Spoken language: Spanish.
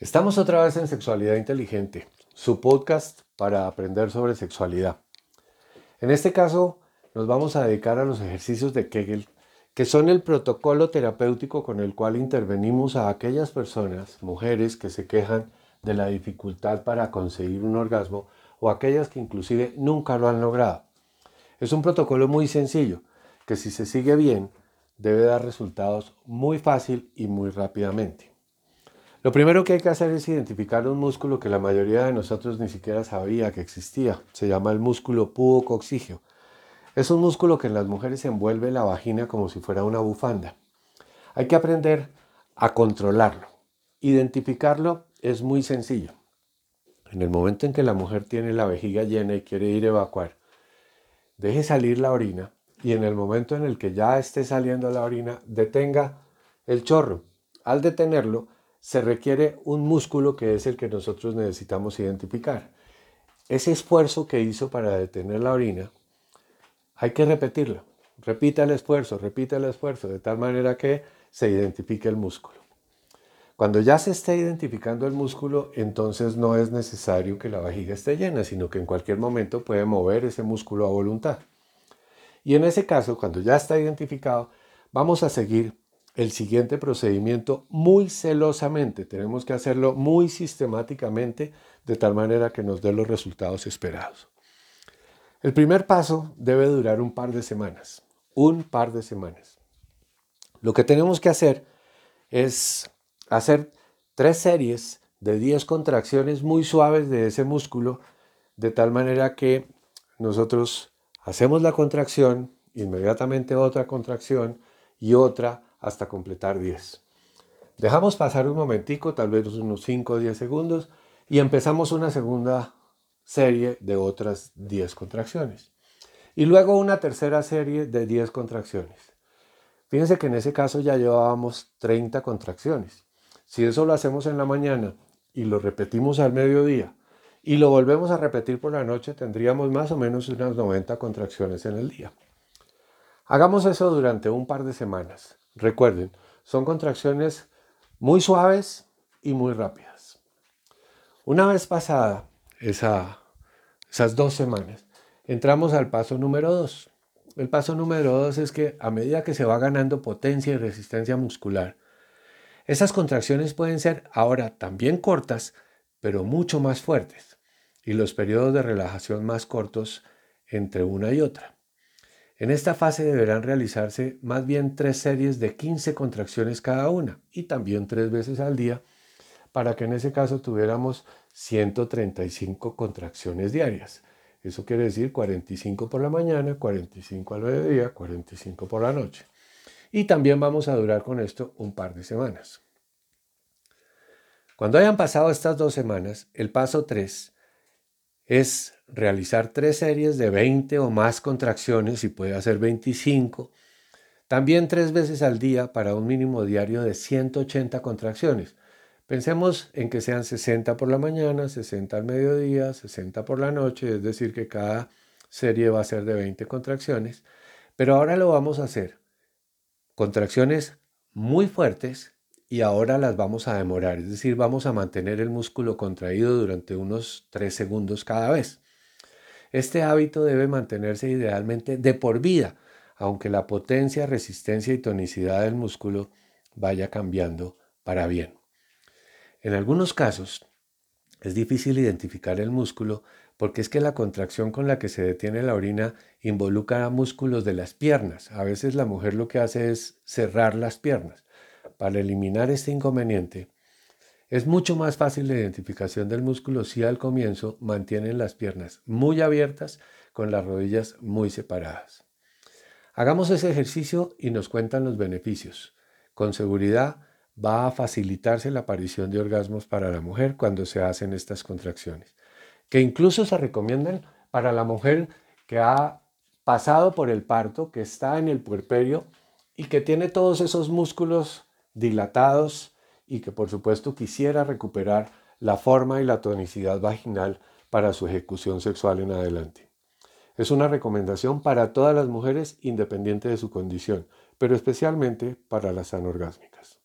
Estamos otra vez en Sexualidad Inteligente, su podcast para aprender sobre sexualidad. En este caso nos vamos a dedicar a los ejercicios de Kegel, que son el protocolo terapéutico con el cual intervenimos a aquellas personas, mujeres, que se quejan de la dificultad para conseguir un orgasmo o aquellas que inclusive nunca lo han logrado. Es un protocolo muy sencillo, que si se sigue bien, debe dar resultados muy fácil y muy rápidamente. Lo primero que hay que hacer es identificar un músculo que la mayoría de nosotros ni siquiera sabía que existía. Se llama el músculo pubocoxígeo. Es un músculo que en las mujeres envuelve la vagina como si fuera una bufanda. Hay que aprender a controlarlo. Identificarlo es muy sencillo. En el momento en que la mujer tiene la vejiga llena y quiere ir evacuar, deje salir la orina y en el momento en el que ya esté saliendo la orina, detenga el chorro. Al detenerlo, se requiere un músculo que es el que nosotros necesitamos identificar. Ese esfuerzo que hizo para detener la orina, hay que repetirlo. Repita el esfuerzo, repita el esfuerzo, de tal manera que se identifique el músculo. Cuando ya se esté identificando el músculo, entonces no es necesario que la vejiga esté llena, sino que en cualquier momento puede mover ese músculo a voluntad. Y en ese caso, cuando ya está identificado, vamos a seguir el siguiente procedimiento muy celosamente. Tenemos que hacerlo muy sistemáticamente de tal manera que nos dé los resultados esperados. El primer paso debe durar un par de semanas, un par de semanas. Lo que tenemos que hacer es hacer tres series de 10 contracciones muy suaves de ese músculo, de tal manera que nosotros hacemos la contracción, inmediatamente otra contracción y otra hasta completar 10. Dejamos pasar un momentico, tal vez unos 5 o 10 segundos, y empezamos una segunda serie de otras 10 contracciones. Y luego una tercera serie de 10 contracciones. Fíjense que en ese caso ya llevábamos 30 contracciones. Si eso lo hacemos en la mañana y lo repetimos al mediodía y lo volvemos a repetir por la noche, tendríamos más o menos unas 90 contracciones en el día. Hagamos eso durante un par de semanas. Recuerden, son contracciones muy suaves y muy rápidas. Una vez pasada esas dos semanas, entramos al paso número dos. El paso número dos es que a medida que se va ganando potencia y resistencia muscular, esas contracciones pueden ser ahora también cortas, pero mucho más fuertes, y los periodos de relajación más cortos entre una y otra. En esta fase deberán realizarse más bien tres series de 15 contracciones cada una y también tres veces al día para que en ese caso tuviéramos 135 contracciones diarias. Eso quiere decir 45 por la mañana, 45 al mediodía, 45 por la noche. Y también vamos a durar con esto un par de semanas. Cuando hayan pasado estas dos semanas, el paso 3 es realizar tres series de 20 o más contracciones y puede hacer 25. También tres veces al día para un mínimo diario de 180 contracciones. Pensemos en que sean 60 por la mañana, 60 al mediodía, 60 por la noche, es decir, que cada serie va a ser de 20 contracciones. Pero ahora lo vamos a hacer. Contracciones muy fuertes y ahora las vamos a demorar, es decir, vamos a mantener el músculo contraído durante unos 3 segundos cada vez. Este hábito debe mantenerse idealmente de por vida, aunque la potencia, resistencia y tonicidad del músculo vaya cambiando para bien. En algunos casos es difícil identificar el músculo porque es que la contracción con la que se detiene la orina involucra músculos de las piernas. A veces la mujer lo que hace es cerrar las piernas para eliminar este inconveniente, es mucho más fácil la identificación del músculo si al comienzo mantienen las piernas muy abiertas con las rodillas muy separadas. Hagamos ese ejercicio y nos cuentan los beneficios. Con seguridad va a facilitarse la aparición de orgasmos para la mujer cuando se hacen estas contracciones, que incluso se recomiendan para la mujer que ha pasado por el parto, que está en el puerperio y que tiene todos esos músculos dilatados y que por supuesto quisiera recuperar la forma y la tonicidad vaginal para su ejecución sexual en adelante. Es una recomendación para todas las mujeres independiente de su condición, pero especialmente para las anorgásmicas.